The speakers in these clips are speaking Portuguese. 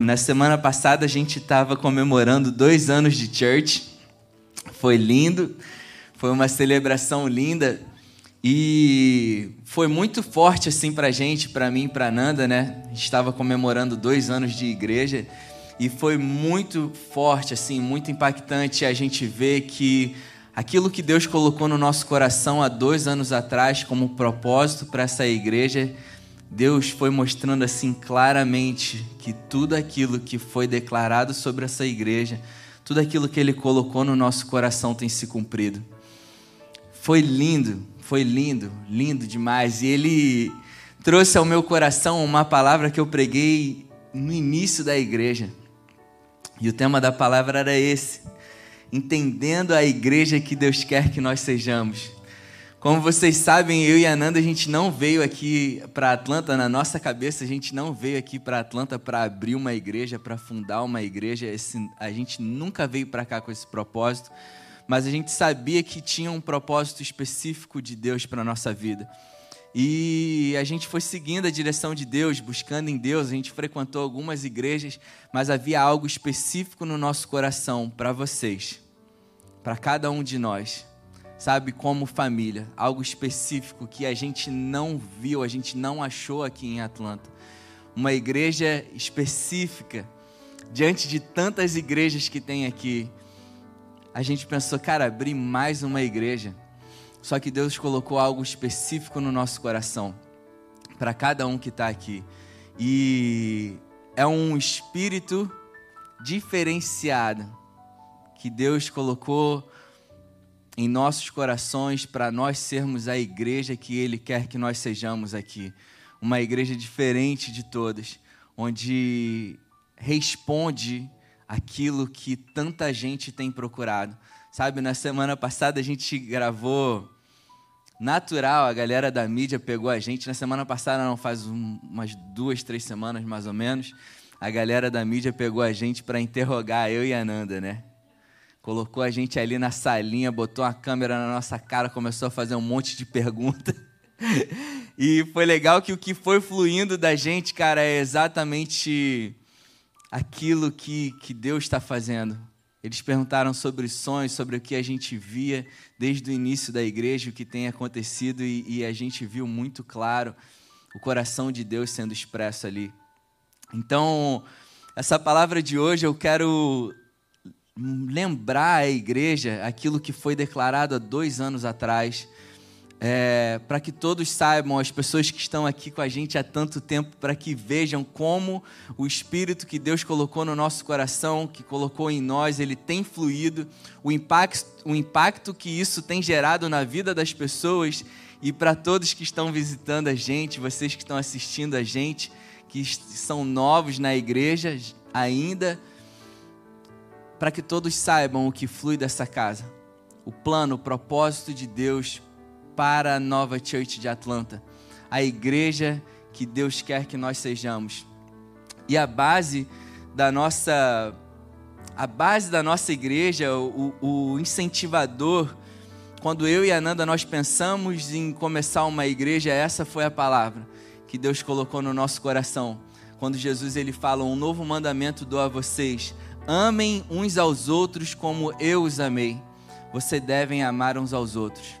Na semana passada a gente estava comemorando dois anos de church. Foi lindo, foi uma celebração linda e foi muito forte assim para gente, para mim, para Nanda, né? A gente estava comemorando dois anos de igreja e foi muito forte, assim, muito impactante a gente ver que aquilo que Deus colocou no nosso coração há dois anos atrás como propósito para essa igreja Deus foi mostrando assim claramente que tudo aquilo que foi declarado sobre essa igreja, tudo aquilo que Ele colocou no nosso coração tem se cumprido. Foi lindo, foi lindo, lindo demais. E Ele trouxe ao meu coração uma palavra que eu preguei no início da igreja. E o tema da palavra era esse: entendendo a igreja que Deus quer que nós sejamos. Como vocês sabem, eu e a Nanda, a gente não veio aqui para Atlanta, na nossa cabeça, a gente não veio aqui para Atlanta para abrir uma igreja, para fundar uma igreja. Esse, a gente nunca veio para cá com esse propósito, mas a gente sabia que tinha um propósito específico de Deus para a nossa vida. E a gente foi seguindo a direção de Deus, buscando em Deus, a gente frequentou algumas igrejas, mas havia algo específico no nosso coração para vocês, para cada um de nós sabe, como família, algo específico que a gente não viu, a gente não achou aqui em Atlanta. Uma igreja específica, diante de tantas igrejas que tem aqui, a gente pensou, cara, abrir mais uma igreja. Só que Deus colocou algo específico no nosso coração, para cada um que está aqui. E é um espírito diferenciado que Deus colocou em nossos corações para nós sermos a igreja que Ele quer que nós sejamos aqui. Uma igreja diferente de todas, onde responde aquilo que tanta gente tem procurado. Sabe, na semana passada a gente gravou natural, a galera da mídia pegou a gente. Na semana passada, não faz umas duas, três semanas mais ou menos, a galera da mídia pegou a gente para interrogar eu e a Nanda, né? Colocou a gente ali na salinha, botou a câmera na nossa cara, começou a fazer um monte de perguntas. e foi legal que o que foi fluindo da gente, cara, é exatamente aquilo que, que Deus está fazendo. Eles perguntaram sobre sonhos, sobre o que a gente via desde o início da igreja, o que tem acontecido, e, e a gente viu muito claro o coração de Deus sendo expresso ali. Então, essa palavra de hoje eu quero lembrar a igreja aquilo que foi declarado há dois anos atrás, é, para que todos saibam, as pessoas que estão aqui com a gente há tanto tempo, para que vejam como o Espírito que Deus colocou no nosso coração, que colocou em nós, ele tem fluído, o impacto, o impacto que isso tem gerado na vida das pessoas e para todos que estão visitando a gente, vocês que estão assistindo a gente, que são novos na igreja ainda para que todos saibam o que flui dessa casa. O plano, o propósito de Deus para a nova Church de Atlanta. A igreja que Deus quer que nós sejamos. E a base da nossa a base da nossa igreja, o, o incentivador, quando eu e a Nanda nós pensamos em começar uma igreja, essa foi a palavra que Deus colocou no nosso coração. Quando Jesus ele fala um novo mandamento dou a vocês, Amem uns aos outros como eu os amei. Você devem amar uns aos outros.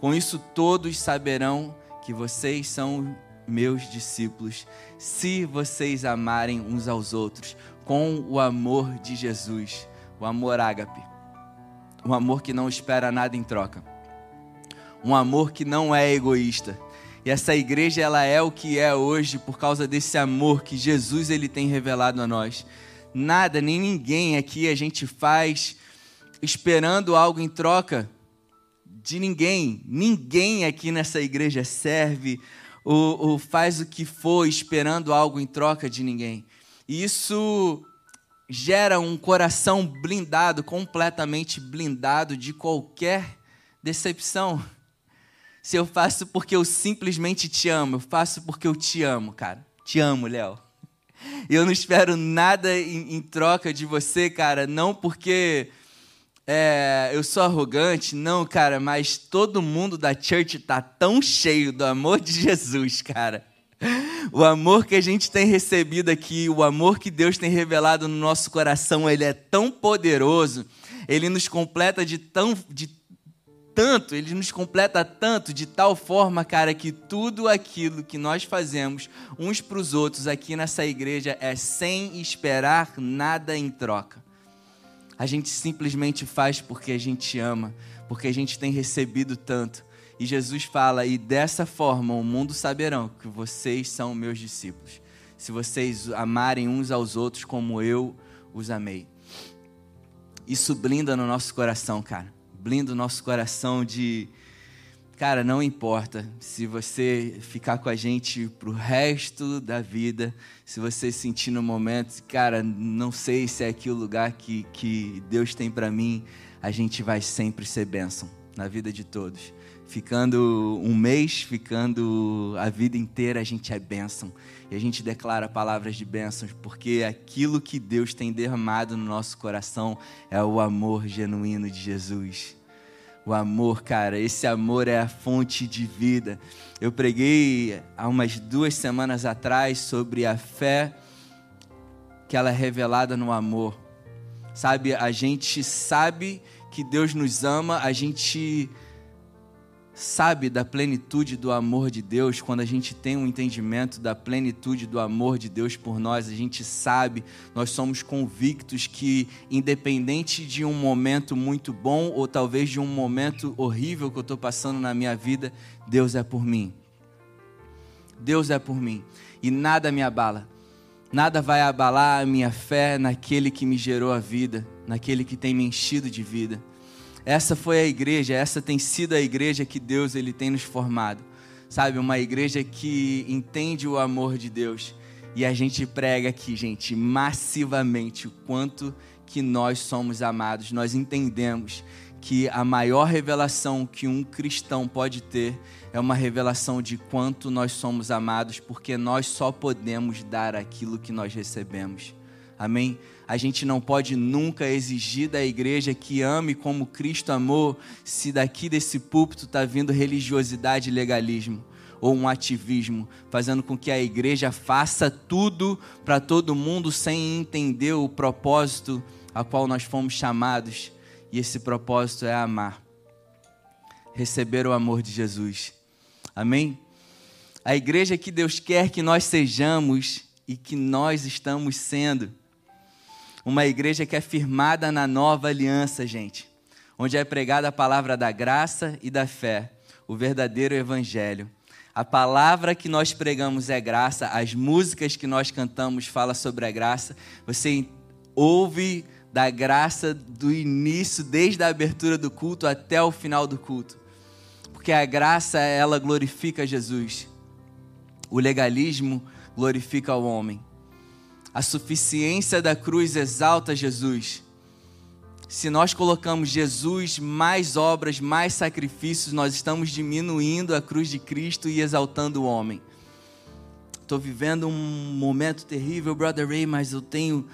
Com isso todos saberão que vocês são meus discípulos, se vocês amarem uns aos outros com o amor de Jesus, o amor ágape. Um amor que não espera nada em troca. Um amor que não é egoísta. E essa igreja ela é o que é hoje por causa desse amor que Jesus ele tem revelado a nós nada, nem ninguém aqui a gente faz esperando algo em troca de ninguém. Ninguém aqui nessa igreja serve ou, ou faz o que for esperando algo em troca de ninguém. E isso gera um coração blindado, completamente blindado de qualquer decepção. Se eu faço porque eu simplesmente te amo, eu faço porque eu te amo, cara. Te amo, Léo. Eu não espero nada em, em troca de você, cara, não porque é, eu sou arrogante, não, cara, mas todo mundo da church tá tão cheio do amor de Jesus, cara. O amor que a gente tem recebido aqui, o amor que Deus tem revelado no nosso coração, ele é tão poderoso, ele nos completa de tão de tanto, ele nos completa tanto de tal forma, cara, que tudo aquilo que nós fazemos uns para os outros aqui nessa igreja é sem esperar nada em troca. A gente simplesmente faz porque a gente ama, porque a gente tem recebido tanto. E Jesus fala: "E dessa forma o mundo saberão que vocês são meus discípulos, se vocês amarem uns aos outros como eu os amei." Isso blinda no nosso coração, cara blinda o nosso coração de, cara, não importa se você ficar com a gente pro resto da vida, se você sentir no momento, cara, não sei se é aqui o lugar que, que Deus tem para mim, a gente vai sempre ser bênção na vida de todos. Ficando um mês, ficando a vida inteira, a gente é bênção. E a gente declara palavras de bênçãos, porque aquilo que Deus tem derramado no nosso coração é o amor genuíno de Jesus. O amor, cara, esse amor é a fonte de vida. Eu preguei há umas duas semanas atrás sobre a fé que ela é revelada no amor. Sabe, a gente sabe que Deus nos ama, a gente sabe da plenitude do amor de Deus, quando a gente tem um entendimento da plenitude do amor de Deus por nós, a gente sabe, nós somos convictos que, independente de um momento muito bom ou talvez de um momento horrível que eu estou passando na minha vida, Deus é por mim. Deus é por mim. E nada me abala. Nada vai abalar a minha fé naquele que me gerou a vida, naquele que tem me enchido de vida. Essa foi a igreja, essa tem sido a igreja que Deus ele tem nos formado. Sabe, uma igreja que entende o amor de Deus. E a gente prega aqui, gente, massivamente o quanto que nós somos amados. Nós entendemos que a maior revelação que um cristão pode ter é uma revelação de quanto nós somos amados, porque nós só podemos dar aquilo que nós recebemos. Amém? A gente não pode nunca exigir da igreja que ame como Cristo amou, se daqui desse púlpito está vindo religiosidade e legalismo, ou um ativismo, fazendo com que a igreja faça tudo para todo mundo sem entender o propósito a qual nós fomos chamados. E esse propósito é amar, receber o amor de Jesus. Amém? A igreja que Deus quer que nós sejamos e que nós estamos sendo uma igreja que é firmada na nova aliança, gente, onde é pregada a palavra da graça e da fé, o verdadeiro evangelho. A palavra que nós pregamos é graça, as músicas que nós cantamos falam sobre a graça. Você ouve da graça do início, desde a abertura do culto até o final do culto. Porque a graça, ela glorifica Jesus. O legalismo glorifica o homem. A suficiência da cruz exalta Jesus. Se nós colocamos Jesus mais obras, mais sacrifícios, nós estamos diminuindo a cruz de Cristo e exaltando o homem. Estou vivendo um momento terrível, Brother Ray, mas eu tenho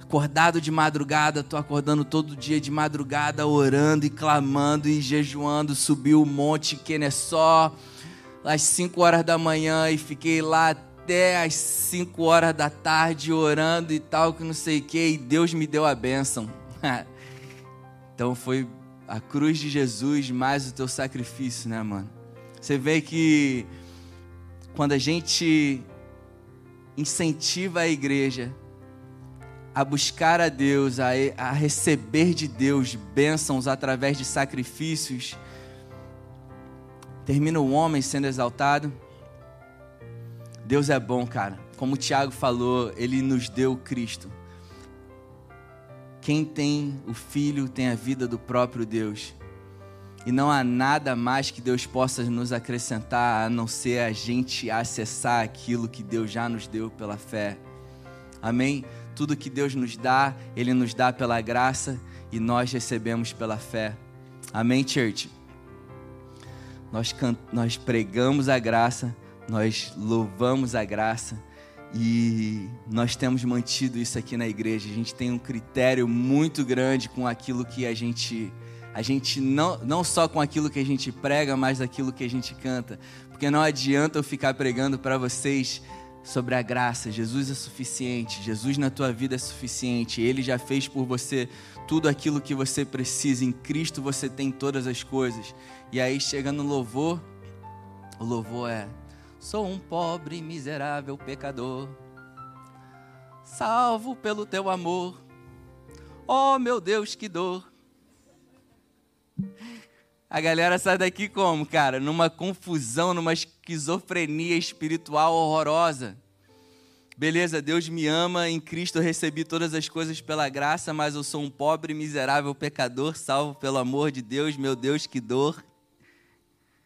acordado de madrugada, estou acordando todo dia de madrugada, orando e clamando e jejuando. Subi o monte Kennesaw às 5 horas da manhã e fiquei lá até as 5 horas da tarde orando e tal, que não sei o que, e Deus me deu a bênção. então foi a cruz de Jesus mais o teu sacrifício, né, mano? Você vê que quando a gente incentiva a igreja a buscar a Deus, a, a receber de Deus bênçãos através de sacrifícios, termina o homem sendo exaltado Deus é bom, cara. Como o Tiago falou, ele nos deu Cristo. Quem tem o Filho tem a vida do próprio Deus. E não há nada mais que Deus possa nos acrescentar a não ser a gente acessar aquilo que Deus já nos deu pela fé. Amém? Tudo que Deus nos dá, Ele nos dá pela graça e nós recebemos pela fé. Amém, church? Nós, nós pregamos a graça, nós louvamos a graça e nós temos mantido isso aqui na igreja. A gente tem um critério muito grande com aquilo que a gente A gente não, não só com aquilo que a gente prega, mas aquilo que a gente canta. Porque não adianta eu ficar pregando para vocês sobre a graça. Jesus é suficiente. Jesus na tua vida é suficiente. Ele já fez por você tudo aquilo que você precisa. Em Cristo você tem todas as coisas. E aí chega no louvor, o louvor é: Sou um pobre, miserável pecador, salvo pelo teu amor. Oh meu Deus, que dor! A galera sai daqui como, cara? Numa confusão, numa esquizofrenia espiritual horrorosa. Beleza, Deus me ama, em Cristo eu recebi todas as coisas pela graça, mas eu sou um pobre, miserável pecador, salvo pelo amor de Deus, meu Deus, que dor.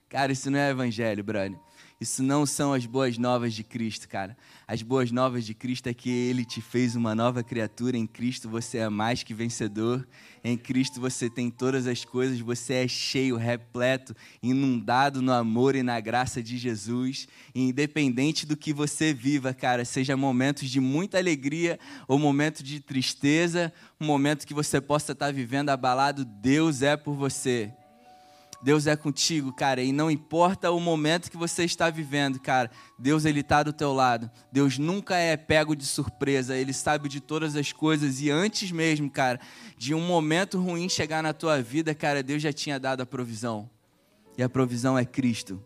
Cara, isso não é evangelho, brother. Isso não são as boas novas de Cristo, cara. As boas novas de Cristo é que Ele te fez uma nova criatura. Em Cristo você é mais que vencedor. Em Cristo você tem todas as coisas. Você é cheio, repleto, inundado no amor e na graça de Jesus. E independente do que você viva, cara, seja momentos de muita alegria ou momento de tristeza, um momento que você possa estar vivendo abalado, Deus é por você. Deus é contigo, cara, e não importa o momento que você está vivendo, cara, Deus ele está do teu lado. Deus nunca é pego de surpresa, ele sabe de todas as coisas e antes mesmo, cara, de um momento ruim chegar na tua vida, cara, Deus já tinha dado a provisão. E a provisão é Cristo.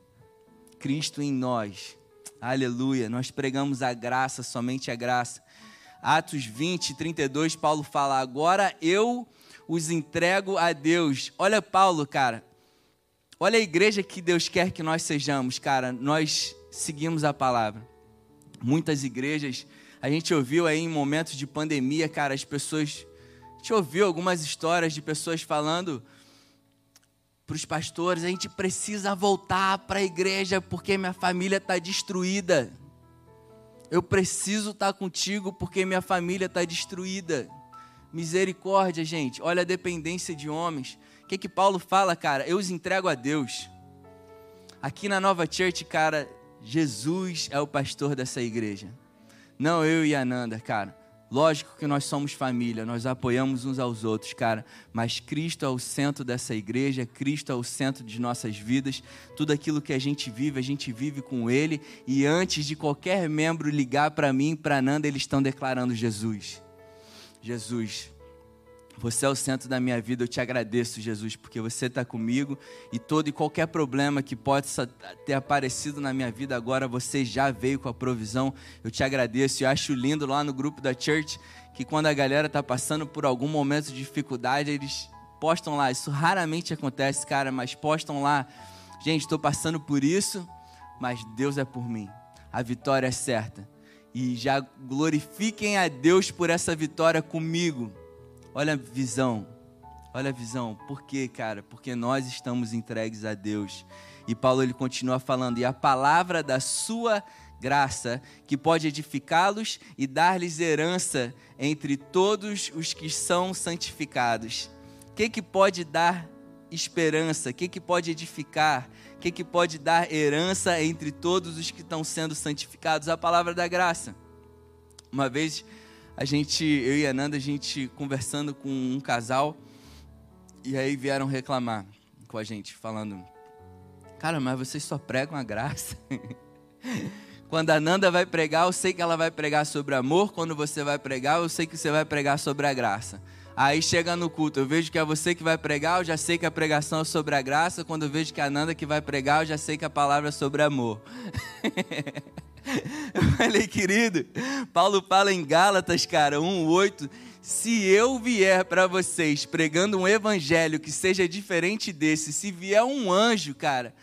Cristo em nós. Aleluia. Nós pregamos a graça, somente a graça. Atos 20, 32, Paulo fala: "Agora eu os entrego a Deus". Olha Paulo, cara, Olha a igreja que Deus quer que nós sejamos, cara. Nós seguimos a palavra. Muitas igrejas, a gente ouviu aí em momentos de pandemia, cara, as pessoas. A gente ouviu algumas histórias de pessoas falando para os pastores: a gente precisa voltar para a igreja porque minha família está destruída. Eu preciso estar tá contigo porque minha família está destruída. Misericórdia, gente. Olha a dependência de homens que que Paulo fala, cara? Eu os entrego a Deus. Aqui na Nova Church, cara, Jesus é o pastor dessa igreja. Não eu e a Nanda, cara. Lógico que nós somos família, nós apoiamos uns aos outros, cara, mas Cristo é o centro dessa igreja, Cristo é o centro de nossas vidas. Tudo aquilo que a gente vive, a gente vive com Ele. E antes de qualquer membro ligar para mim, para Nanda, eles estão declarando Jesus. Jesus. Você é o centro da minha vida. Eu te agradeço, Jesus, porque você está comigo e todo e qualquer problema que possa ter aparecido na minha vida agora, você já veio com a provisão. Eu te agradeço. E acho lindo lá no grupo da church que quando a galera está passando por algum momento de dificuldade, eles postam lá. Isso raramente acontece, cara, mas postam lá. Gente, estou passando por isso, mas Deus é por mim. A vitória é certa. E já glorifiquem a Deus por essa vitória comigo Olha a visão. Olha a visão. Por quê, cara? Porque nós estamos entregues a Deus. E Paulo ele continua falando: "E a palavra da sua graça, que pode edificá-los e dar-lhes herança entre todos os que são santificados." O que que pode dar esperança? O que que pode edificar? O que que pode dar herança entre todos os que estão sendo santificados? A palavra da graça. Uma vez a gente, eu e a Nanda, a gente conversando com um casal, e aí vieram reclamar com a gente, falando: Cara, mas vocês só pregam a graça. Quando a Nanda vai pregar, eu sei que ela vai pregar sobre amor. Quando você vai pregar, eu sei que você vai pregar sobre a graça. Aí chega no culto, eu vejo que é você que vai pregar, eu já sei que a pregação é sobre a graça. Quando eu vejo que é a Nanda que vai pregar, eu já sei que a palavra é sobre amor. Eu falei, querido, Paulo fala em Gálatas, cara, 1,8. Se eu vier para vocês pregando um evangelho que seja diferente desse, se vier um anjo, cara,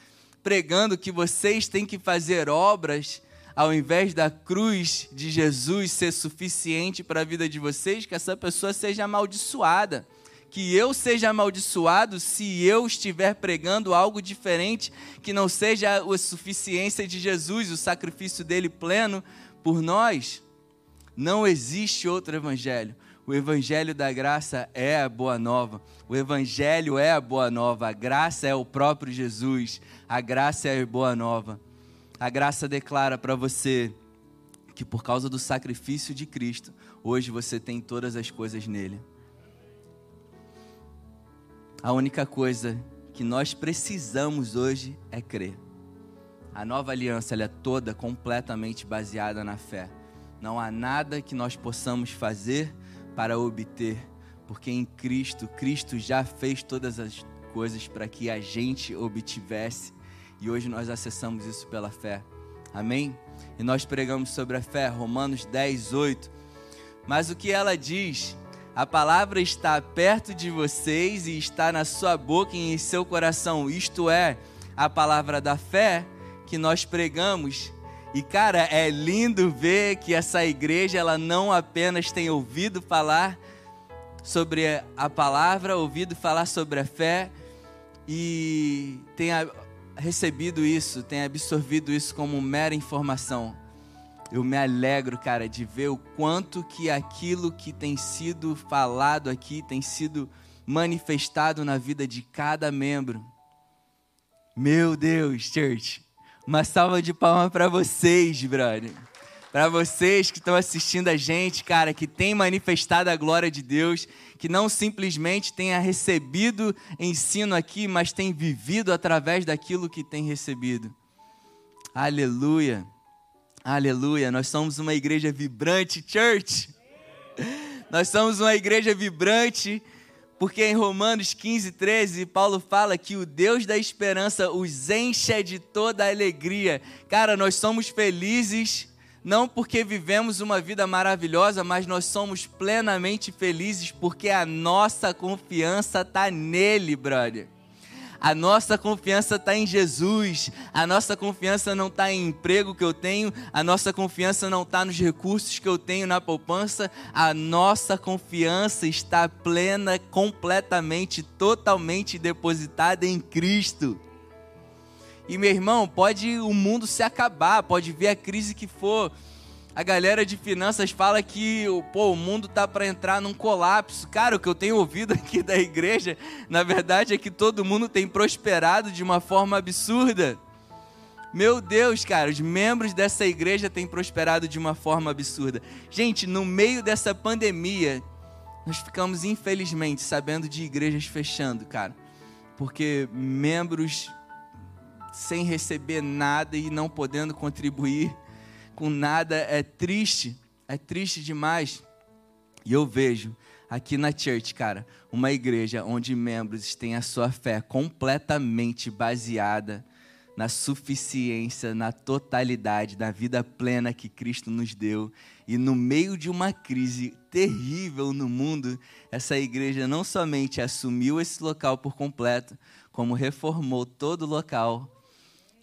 pregando que vocês têm que fazer obras ao invés da cruz de Jesus ser suficiente para a vida de vocês, que essa pessoa seja amaldiçoada que eu seja amaldiçoado se eu estiver pregando algo diferente que não seja a suficiência de Jesus, o sacrifício dele pleno por nós. Não existe outro evangelho. O evangelho da graça é a boa nova. O evangelho é a boa nova. A graça é o próprio Jesus. A graça é a boa nova. A graça declara para você que por causa do sacrifício de Cristo, hoje você tem todas as coisas nele. A única coisa que nós precisamos hoje é crer. A nova aliança é toda completamente baseada na fé. Não há nada que nós possamos fazer para obter, porque em Cristo, Cristo já fez todas as coisas para que a gente obtivesse e hoje nós acessamos isso pela fé. Amém? E nós pregamos sobre a fé, Romanos 10, 8. Mas o que ela diz? A palavra está perto de vocês e está na sua boca e em seu coração. Isto é, a palavra da fé que nós pregamos. E cara, é lindo ver que essa igreja ela não apenas tem ouvido falar sobre a palavra, ouvido falar sobre a fé e tem recebido isso, tem absorvido isso como mera informação. Eu me alegro, cara, de ver o quanto que aquilo que tem sido falado aqui tem sido manifestado na vida de cada membro. Meu Deus, church. Uma salva de palmas para vocês, brother. Para vocês que estão assistindo a gente, cara, que tem manifestado a glória de Deus, que não simplesmente tenha recebido ensino aqui, mas tem vivido através daquilo que tem recebido. Aleluia. Aleluia. Nós somos uma igreja vibrante, church. Nós somos uma igreja vibrante, porque em Romanos 15, 13, Paulo fala que o Deus da esperança os enche de toda a alegria. Cara, nós somos felizes não porque vivemos uma vida maravilhosa, mas nós somos plenamente felizes porque a nossa confiança está nele, brother. A nossa confiança está em Jesus. A nossa confiança não está em emprego que eu tenho. A nossa confiança não está nos recursos que eu tenho na poupança. A nossa confiança está plena, completamente, totalmente depositada em Cristo. E meu irmão, pode o mundo se acabar, pode vir a crise que for. A galera de finanças fala que pô, o mundo tá para entrar num colapso. Cara, o que eu tenho ouvido aqui da igreja, na verdade, é que todo mundo tem prosperado de uma forma absurda. Meu Deus, cara, os membros dessa igreja têm prosperado de uma forma absurda. Gente, no meio dessa pandemia, nós ficamos infelizmente sabendo de igrejas fechando, cara. Porque membros sem receber nada e não podendo contribuir com nada é triste, é triste demais. E eu vejo aqui na church, cara, uma igreja onde membros têm a sua fé completamente baseada na suficiência, na totalidade da vida plena que Cristo nos deu. E no meio de uma crise terrível no mundo, essa igreja não somente assumiu esse local por completo, como reformou todo o local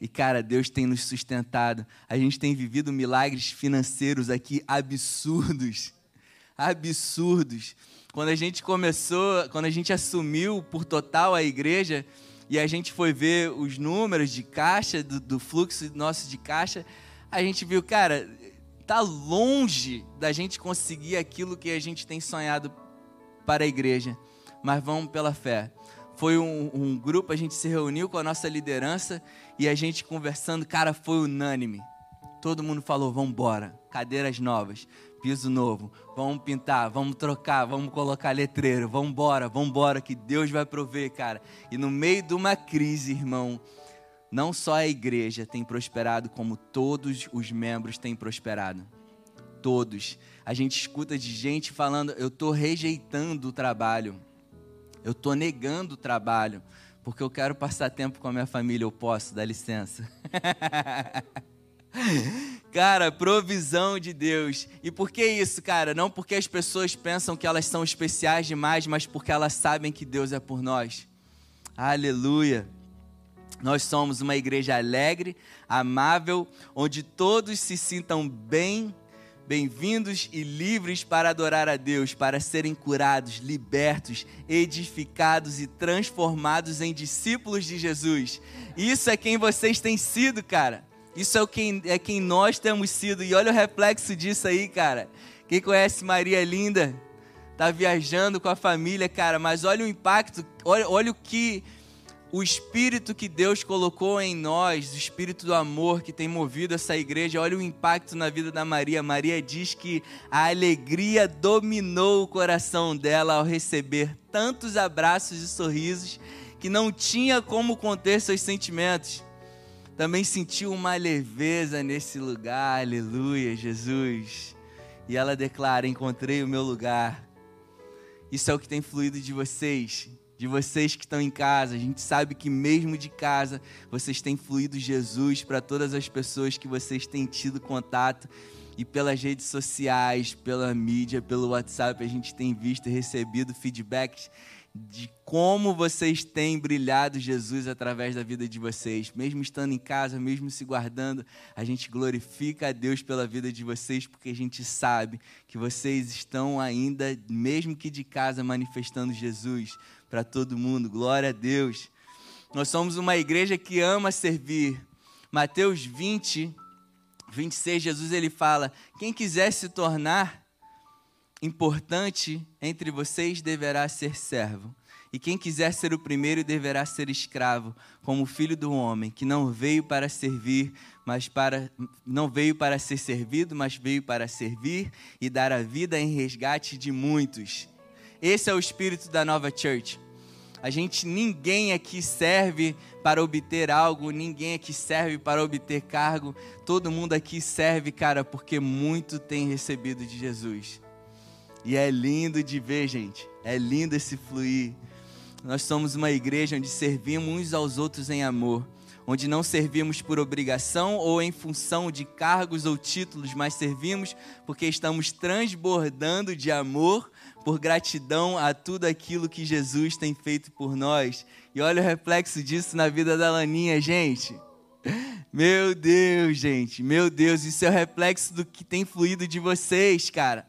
e cara, Deus tem nos sustentado. A gente tem vivido milagres financeiros aqui absurdos. Absurdos. Quando a gente começou, quando a gente assumiu por total a igreja e a gente foi ver os números de caixa, do, do fluxo nosso de caixa, a gente viu, cara, tá longe da gente conseguir aquilo que a gente tem sonhado para a igreja. Mas vamos pela fé foi um, um, grupo, a gente se reuniu com a nossa liderança e a gente conversando, cara, foi unânime. Todo mundo falou: vamos embora, cadeiras novas, piso novo, vamos pintar, vamos trocar, vamos colocar letreiro, vamos embora, vamos embora, que Deus vai prover, cara. E no meio de uma crise, irmão, não só a igreja tem prosperado, como todos os membros têm prosperado. Todos. A gente escuta de gente falando: eu estou rejeitando o trabalho eu estou negando o trabalho, porque eu quero passar tempo com a minha família, eu posso, dá licença. cara, provisão de Deus. E por que isso, cara? Não porque as pessoas pensam que elas são especiais demais, mas porque elas sabem que Deus é por nós. Aleluia. Nós somos uma igreja alegre, amável, onde todos se sintam bem Bem-vindos e livres para adorar a Deus, para serem curados, libertos, edificados e transformados em discípulos de Jesus. Isso é quem vocês têm sido, cara. Isso é quem, é quem nós temos sido. E olha o reflexo disso aí, cara. Quem conhece Maria Linda, tá viajando com a família, cara, mas olha o impacto, olha, olha o que o espírito que Deus colocou em nós, o espírito do amor que tem movido essa igreja, olha o impacto na vida da Maria. Maria diz que a alegria dominou o coração dela ao receber tantos abraços e sorrisos que não tinha como conter seus sentimentos. Também sentiu uma leveza nesse lugar, aleluia, Jesus. E ela declara: Encontrei o meu lugar. Isso é o que tem fluído de vocês de vocês que estão em casa. A gente sabe que mesmo de casa, vocês têm fluído Jesus para todas as pessoas que vocês têm tido contato. E pelas redes sociais, pela mídia, pelo WhatsApp, a gente tem visto e recebido feedbacks de como vocês têm brilhado Jesus através da vida de vocês. Mesmo estando em casa, mesmo se guardando, a gente glorifica a Deus pela vida de vocês, porque a gente sabe que vocês estão ainda, mesmo que de casa, manifestando Jesus para todo mundo. Glória a Deus. Nós somos uma igreja que ama servir. Mateus 20, 26, Jesus ele fala: Quem quiser se tornar importante entre vocês deverá ser servo. E quem quiser ser o primeiro deverá ser escravo, como o filho do homem, que não veio para servir, mas para não veio para ser servido, mas veio para servir e dar a vida em resgate de muitos. Esse é o espírito da nova church. A gente, ninguém aqui serve para obter algo, ninguém aqui serve para obter cargo. Todo mundo aqui serve, cara, porque muito tem recebido de Jesus. E é lindo de ver, gente. É lindo esse fluir. Nós somos uma igreja onde servimos uns aos outros em amor onde não servimos por obrigação ou em função de cargos ou títulos, mas servimos porque estamos transbordando de amor por gratidão a tudo aquilo que Jesus tem feito por nós. E olha o reflexo disso na vida da Laninha, gente. Meu Deus, gente, meu Deus, isso é o reflexo do que tem fluído de vocês, cara.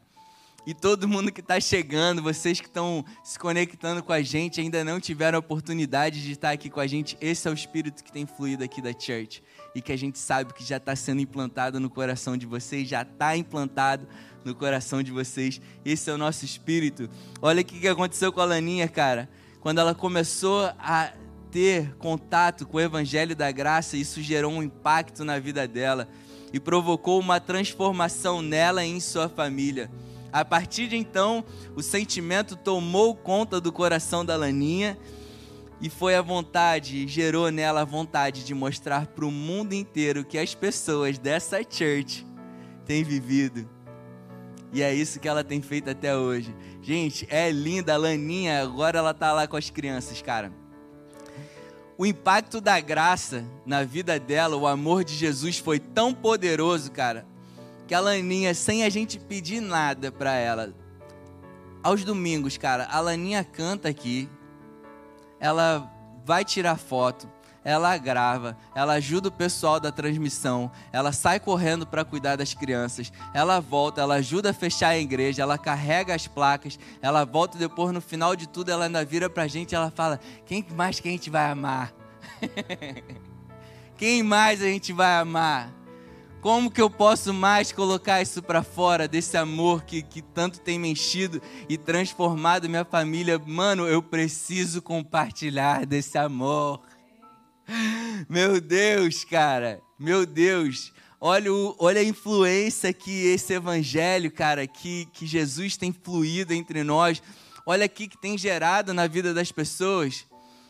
E todo mundo que está chegando, vocês que estão se conectando com a gente, ainda não tiveram a oportunidade de estar aqui com a gente, esse é o espírito que tem fluído aqui da church. E que a gente sabe que já está sendo implantado no coração de vocês, já está implantado no coração de vocês. Esse é o nosso espírito. Olha o que aconteceu com a Laninha, cara. Quando ela começou a ter contato com o Evangelho da Graça, isso gerou um impacto na vida dela e provocou uma transformação nela e em sua família. A partir de então, o sentimento tomou conta do coração da Laninha e foi a vontade, gerou nela a vontade de mostrar para o mundo inteiro que as pessoas dessa church têm vivido. E é isso que ela tem feito até hoje. Gente, é linda a Laninha, agora ela tá lá com as crianças, cara. O impacto da graça na vida dela, o amor de Jesus foi tão poderoso, cara, que a Laninha, sem a gente pedir nada para ela, aos domingos, cara, a Laninha canta aqui, ela vai tirar foto, ela grava, ela ajuda o pessoal da transmissão, ela sai correndo para cuidar das crianças, ela volta, ela ajuda a fechar a igreja, ela carrega as placas, ela volta depois no final de tudo ela ainda vira pra gente e ela fala: "Quem mais que a gente vai amar?" Quem mais a gente vai amar? Como que eu posso mais colocar isso para fora desse amor que, que tanto tem me enchido e transformado minha família? Mano, eu preciso compartilhar desse amor. Meu Deus, cara, meu Deus. Olha, o, olha a influência que esse evangelho, cara, que, que Jesus tem fluído entre nós. Olha aqui que tem gerado na vida das pessoas.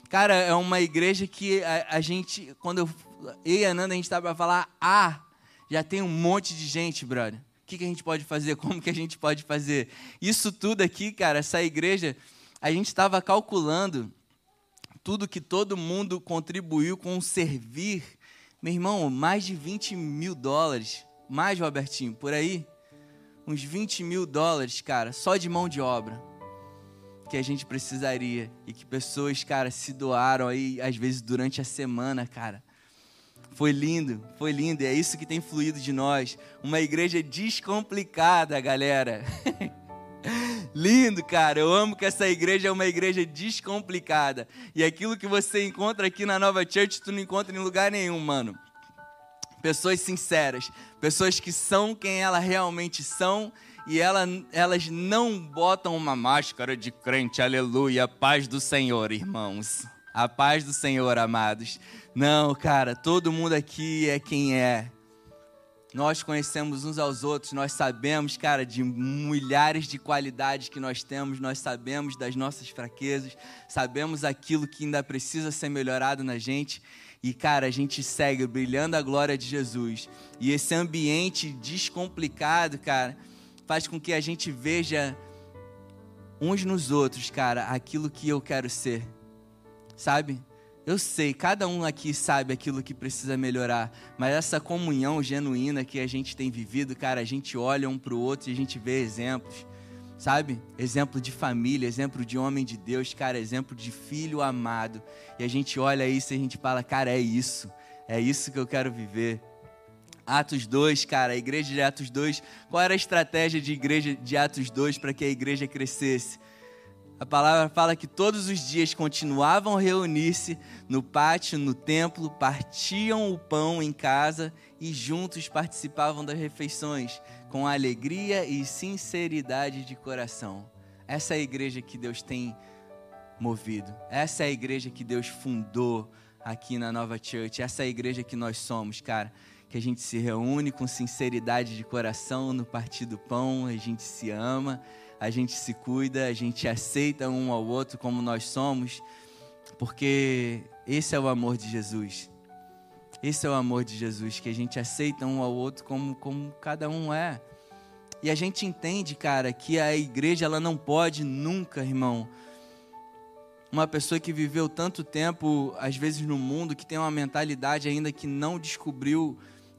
Cara, é uma igreja que a, a gente, quando eu, eu e a Nanda, a gente estava para falar, ah, já tem um monte de gente, brother. O que, que a gente pode fazer? Como que a gente pode fazer? Isso tudo aqui, cara, essa igreja, a gente estava calculando tudo que todo mundo contribuiu com servir. Meu irmão, mais de 20 mil dólares. Mais, Robertinho, por aí? Uns 20 mil dólares, cara, só de mão de obra. Que a gente precisaria. E que pessoas, cara, se doaram aí, às vezes, durante a semana, cara foi lindo, foi lindo, e é isso que tem fluído de nós. Uma igreja descomplicada, galera. lindo, cara. Eu amo que essa igreja é uma igreja descomplicada. E aquilo que você encontra aqui na Nova Church, tu não encontra em lugar nenhum, mano. Pessoas sinceras, pessoas que são quem elas realmente são e ela, elas não botam uma máscara de crente, aleluia, paz do Senhor, irmãos. A paz do Senhor, amados. Não, cara, todo mundo aqui é quem é. Nós conhecemos uns aos outros, nós sabemos, cara, de milhares de qualidades que nós temos, nós sabemos das nossas fraquezas, sabemos aquilo que ainda precisa ser melhorado na gente. E, cara, a gente segue brilhando a glória de Jesus. E esse ambiente descomplicado, cara, faz com que a gente veja uns nos outros, cara, aquilo que eu quero ser. Sabe? Eu sei, cada um aqui sabe aquilo que precisa melhorar, mas essa comunhão genuína que a gente tem vivido, cara, a gente olha um para o outro e a gente vê exemplos, sabe? Exemplo de família, exemplo de homem de Deus, cara, exemplo de filho amado. E a gente olha isso e a gente fala, cara, é isso, é isso que eu quero viver. Atos 2, cara, a igreja de Atos 2, qual era a estratégia de igreja de Atos 2 para que a igreja crescesse? A palavra fala que todos os dias continuavam a reunir-se no pátio, no templo, partiam o pão em casa e juntos participavam das refeições com alegria e sinceridade de coração. Essa é a igreja que Deus tem movido. Essa é a igreja que Deus fundou aqui na Nova Church. Essa é a igreja que nós somos, cara. Que a gente se reúne com sinceridade de coração no partir do pão, a gente se ama a gente se cuida, a gente aceita um ao outro como nós somos, porque esse é o amor de Jesus. Esse é o amor de Jesus, que a gente aceita um ao outro como, como cada um é. E a gente entende, cara, que a igreja ela não pode nunca, irmão, uma pessoa que viveu tanto tempo, às vezes no mundo, que tem uma mentalidade ainda que não descobriu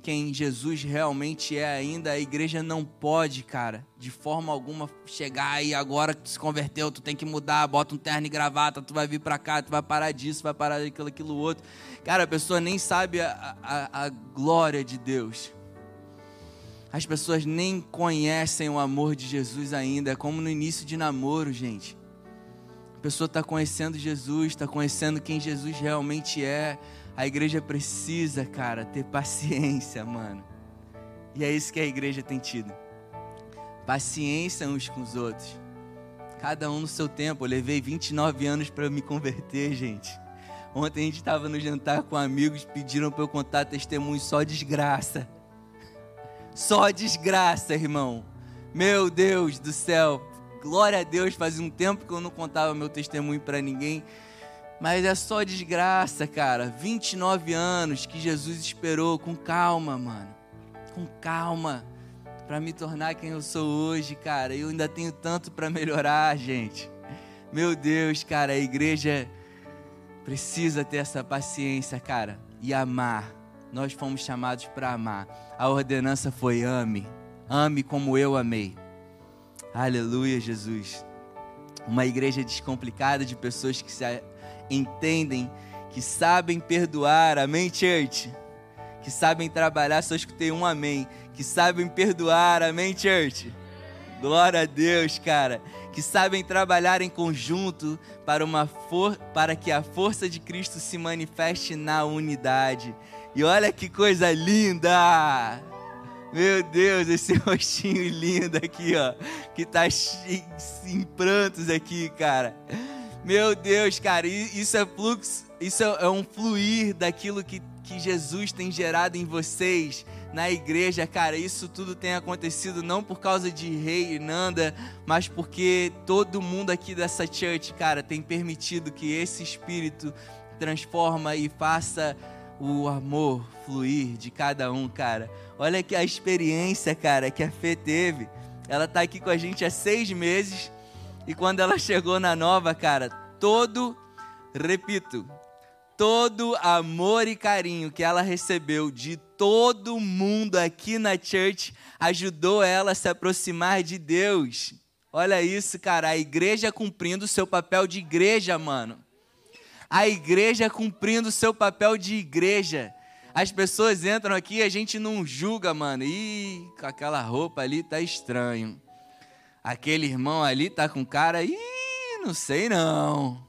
quem Jesus realmente é ainda, a igreja não pode, cara, de forma alguma chegar e agora que se converteu, tu tem que mudar, bota um terno e gravata, tu vai vir para cá, tu vai parar disso, vai parar daquilo, aquilo outro. Cara, a pessoa nem sabe a, a, a glória de Deus. As pessoas nem conhecem o amor de Jesus ainda, é como no início de namoro, gente. A pessoa está conhecendo Jesus, está conhecendo quem Jesus realmente é. A igreja precisa, cara, ter paciência, mano. E é isso que a igreja tem tido. Paciência uns com os outros. Cada um no seu tempo. Eu levei 29 anos para me converter, gente. Ontem a gente estava no jantar com amigos, pediram para eu contar testemunho só desgraça. Só desgraça, irmão. Meu Deus do céu. Glória a Deus, fazia um tempo que eu não contava meu testemunho para ninguém. Mas é só desgraça, cara. 29 anos que Jesus esperou com calma, mano. Com calma. Para me tornar quem eu sou hoje, cara. Eu ainda tenho tanto para melhorar, gente. Meu Deus, cara, a igreja precisa ter essa paciência, cara, e amar. Nós fomos chamados para amar. A ordenança foi ame. Ame como eu amei. Aleluia, Jesus. Uma igreja descomplicada de pessoas que se entendem, que sabem perdoar, amém, church? Que sabem trabalhar, só escutei um amém. Que sabem perdoar, amém, church? Glória a Deus, cara. Que sabem trabalhar em conjunto para, uma for para que a força de Cristo se manifeste na unidade. E olha que coisa linda! Meu Deus, esse rostinho lindo aqui, ó. Que tá em prantos aqui, cara. Meu Deus, cara, isso é fluxo, isso é, é um fluir daquilo que, que Jesus tem gerado em vocês na igreja, cara. Isso tudo tem acontecido não por causa de Rei Nanda, mas porque todo mundo aqui dessa church, cara, tem permitido que esse espírito transforma e faça o amor fluir de cada um, cara. Olha que a experiência, cara, que a Fê teve. Ela tá aqui com a gente há seis meses e quando ela chegou na nova, cara, todo, repito, todo amor e carinho que ela recebeu de todo mundo aqui na church ajudou ela a se aproximar de Deus. Olha isso, cara, a igreja cumprindo o seu papel de igreja, mano. A igreja cumprindo o seu papel de igreja. As pessoas entram aqui e a gente não julga, mano. Ih, com aquela roupa ali tá estranho. Aquele irmão ali tá com cara, ih, não sei não.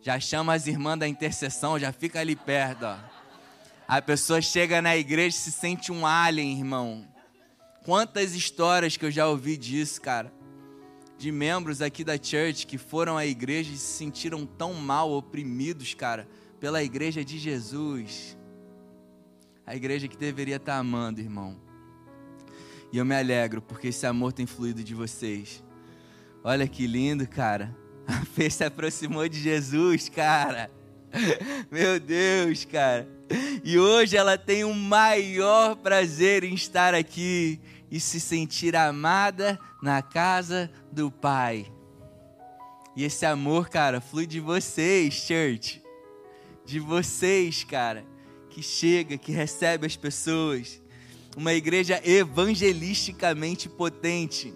Já chama as irmãs da intercessão, já fica ali perto, ó. A pessoa chega na igreja e se sente um alien, irmão. Quantas histórias que eu já ouvi disso, cara. de membros aqui da church que foram à igreja e se sentiram tão mal, oprimidos, cara, pela igreja de Jesus. A igreja que deveria estar amando, irmão. E eu me alegro porque esse amor tem fluído de vocês. Olha que lindo, cara. A Fê se aproximou de Jesus, cara. Meu Deus, cara. E hoje ela tem o maior prazer em estar aqui e se sentir amada na casa do Pai. E esse amor, cara, flui de vocês, church. De vocês, cara, que chega, que recebe as pessoas. Uma igreja evangelisticamente potente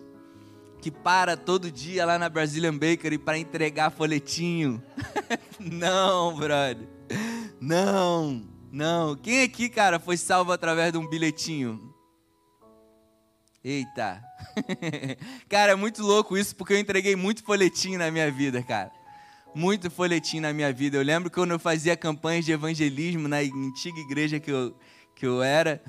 que para todo dia lá na Brazilian Bakery para entregar folhetinho. não, brother. Não, não. Quem aqui, cara, foi salvo através de um bilhetinho? Eita. cara, é muito louco isso porque eu entreguei muito folhetinho na minha vida, cara. Muito folhetinho na minha vida. Eu lembro quando eu fazia campanhas de evangelismo na antiga igreja que eu, que eu era,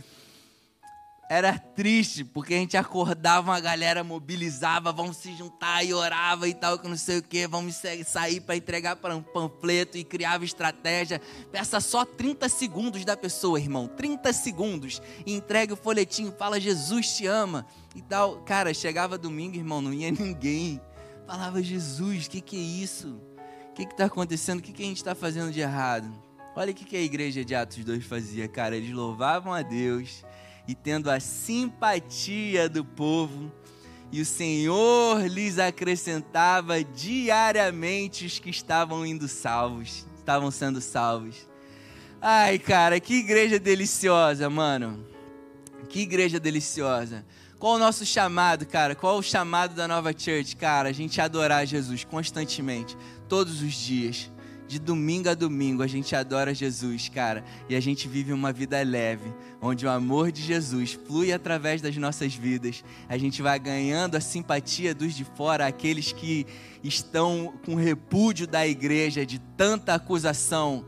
era triste, porque a gente acordava, uma galera mobilizava, vamos se juntar e orava e tal, que não sei o que, vamos sair para entregar para um panfleto e criava estratégia. Peça só 30 segundos da pessoa, irmão, 30 segundos, e entrega o folhetinho, fala Jesus te ama e tal. Cara, chegava domingo, irmão, não ia ninguém. Falava Jesus, o que, que é isso? O que está acontecendo? O que, que a gente está fazendo de errado? Olha o que, que a igreja de Atos 2 fazia, cara. Eles louvavam a Deus e tendo a simpatia do povo, e o Senhor lhes acrescentava diariamente os que estavam indo salvos, estavam sendo salvos. Ai, cara, que igreja deliciosa, mano. Que igreja deliciosa. Qual o nosso chamado, cara? Qual o chamado da nova church, cara? A gente adorar Jesus constantemente, todos os dias de domingo a domingo a gente adora Jesus, cara, e a gente vive uma vida leve, onde o amor de Jesus flui através das nossas vidas. A gente vai ganhando a simpatia dos de fora, aqueles que estão com repúdio da igreja, de tanta acusação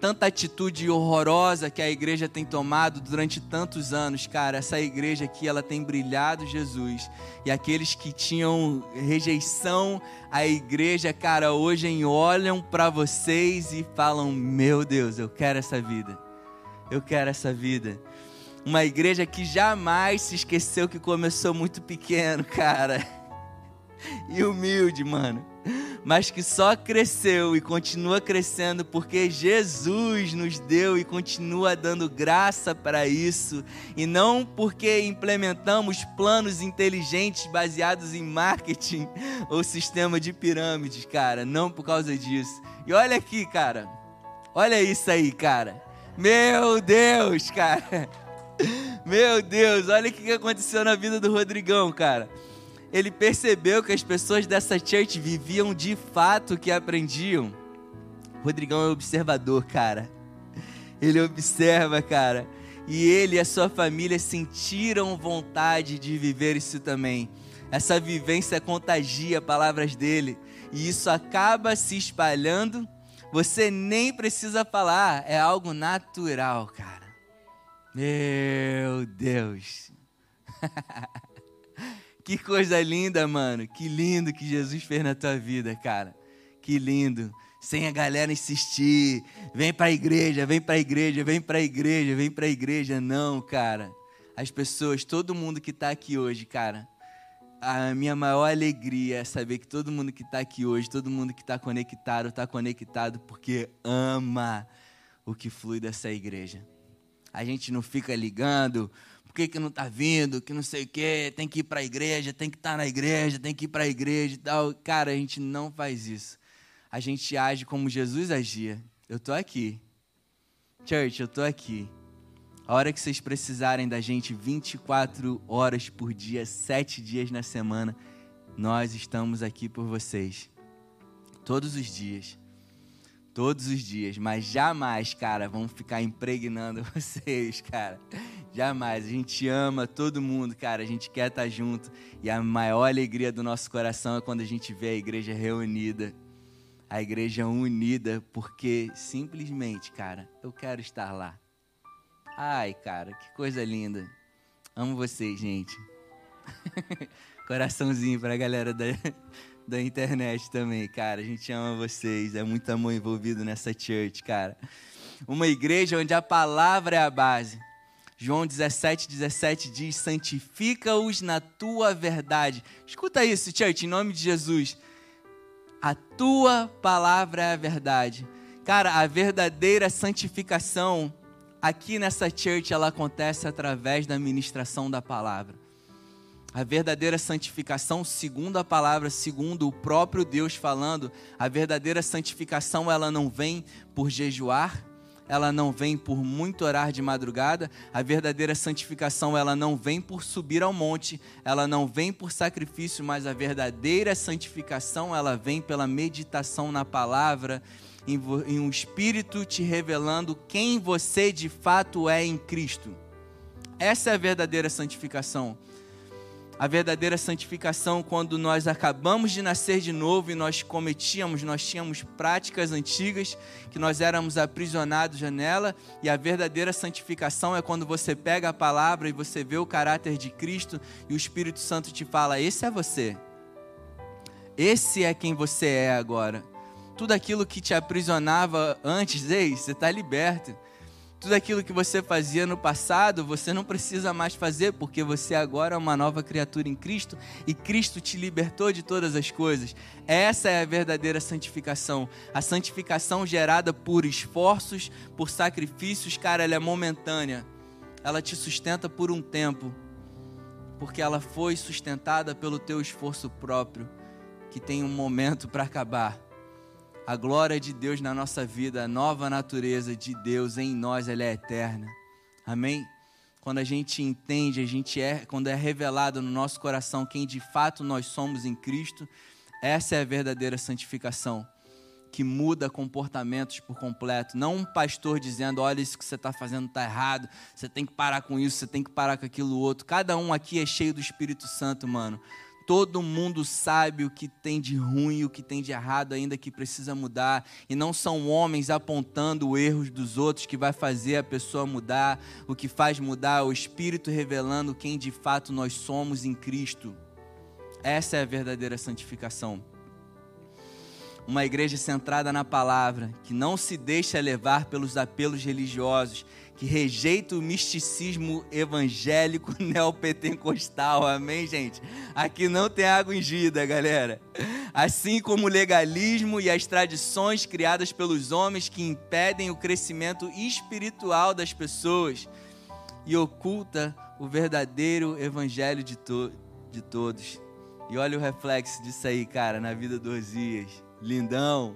tanta atitude horrorosa que a igreja tem tomado durante tantos anos, cara. Essa igreja aqui, ela tem brilhado Jesus. E aqueles que tinham rejeição à igreja, cara, hoje olham para vocês e falam: Meu Deus, eu quero essa vida. Eu quero essa vida. Uma igreja que jamais se esqueceu que começou muito pequeno, cara. E humilde, mano mas que só cresceu e continua crescendo porque Jesus nos deu e continua dando graça para isso, e não porque implementamos planos inteligentes baseados em marketing ou sistema de pirâmides, cara, não por causa disso. E olha aqui, cara, olha isso aí, cara. Meu Deus, cara. Meu Deus, olha o que aconteceu na vida do Rodrigão, cara ele percebeu que as pessoas dessa church viviam de fato o que aprendiam. Rodrigão é observador, cara. Ele observa, cara. E ele e a sua família sentiram vontade de viver isso também. Essa vivência contagia palavras dele. E isso acaba se espalhando. Você nem precisa falar, é algo natural, cara. Meu Deus. Que coisa linda, mano. Que lindo que Jesus fez na tua vida, cara. Que lindo. Sem a galera insistir. Vem para a igreja, vem para a igreja, vem para a igreja, vem para a igreja. Não, cara. As pessoas, todo mundo que está aqui hoje, cara. A minha maior alegria é saber que todo mundo que está aqui hoje, todo mundo que está conectado, está conectado porque ama o que flui dessa igreja. A gente não fica ligando por que, que não está vindo, que não sei o quê, tem que ir para a igreja, tem que estar tá na igreja, tem que ir para a igreja e tal. Cara, a gente não faz isso. A gente age como Jesus agia. Eu estou aqui. Church, eu estou aqui. A hora que vocês precisarem da gente 24 horas por dia, 7 dias na semana, nós estamos aqui por vocês. Todos os dias. Todos os dias. Mas jamais, cara, vamos ficar impregnando vocês, cara. Jamais. A gente ama todo mundo, cara. A gente quer estar junto. E a maior alegria do nosso coração é quando a gente vê a igreja reunida. A igreja unida, porque simplesmente, cara, eu quero estar lá. Ai, cara, que coisa linda. Amo vocês, gente. Coraçãozinho pra galera da, da internet também, cara. A gente ama vocês. É muito amor envolvido nessa church, cara. Uma igreja onde a palavra é a base. João 17, 17 diz: santifica-os na tua verdade. Escuta isso, church, em nome de Jesus. A tua palavra é a verdade. Cara, a verdadeira santificação aqui nessa church ela acontece através da ministração da palavra. A verdadeira santificação, segundo a palavra, segundo o próprio Deus falando, a verdadeira santificação ela não vem por jejuar, ela não vem por muito orar de madrugada, a verdadeira santificação ela não vem por subir ao monte, ela não vem por sacrifício, mas a verdadeira santificação ela vem pela meditação na palavra, em, um espírito te revelando quem você de fato é em Cristo. Essa é a verdadeira santificação a verdadeira santificação quando nós acabamos de nascer de novo e nós cometíamos, nós tínhamos práticas antigas que nós éramos aprisionados nela, e a verdadeira santificação é quando você pega a palavra e você vê o caráter de Cristo e o Espírito Santo te fala: esse é você. Esse é quem você é agora. Tudo aquilo que te aprisionava antes, ei, você está liberto. Tudo aquilo que você fazia no passado, você não precisa mais fazer, porque você agora é uma nova criatura em Cristo e Cristo te libertou de todas as coisas. Essa é a verdadeira santificação. A santificação gerada por esforços, por sacrifícios, cara, ela é momentânea. Ela te sustenta por um tempo, porque ela foi sustentada pelo teu esforço próprio, que tem um momento para acabar a glória de Deus na nossa vida, a nova natureza de Deus em nós, ela é eterna. Amém? Quando a gente entende, a gente é, quando é revelado no nosso coração quem de fato nós somos em Cristo, essa é a verdadeira santificação que muda comportamentos por completo. Não um pastor dizendo: olha, isso que você está fazendo está errado, você tem que parar com isso, você tem que parar com aquilo outro. Cada um aqui é cheio do Espírito Santo, mano. Todo mundo sabe o que tem de ruim, o que tem de errado ainda que precisa mudar. E não são homens apontando erros dos outros que vai fazer a pessoa mudar. O que faz mudar é o Espírito revelando quem de fato nós somos em Cristo. Essa é a verdadeira santificação. Uma igreja centrada na palavra, que não se deixa levar pelos apelos religiosos, que rejeita o misticismo evangélico neopentecostal. Amém, gente? Aqui não tem água ungida, galera. Assim como o legalismo e as tradições criadas pelos homens que impedem o crescimento espiritual das pessoas e oculta o verdadeiro evangelho de, to de todos. E olha o reflexo disso aí, cara, na vida do Osias. Lindão.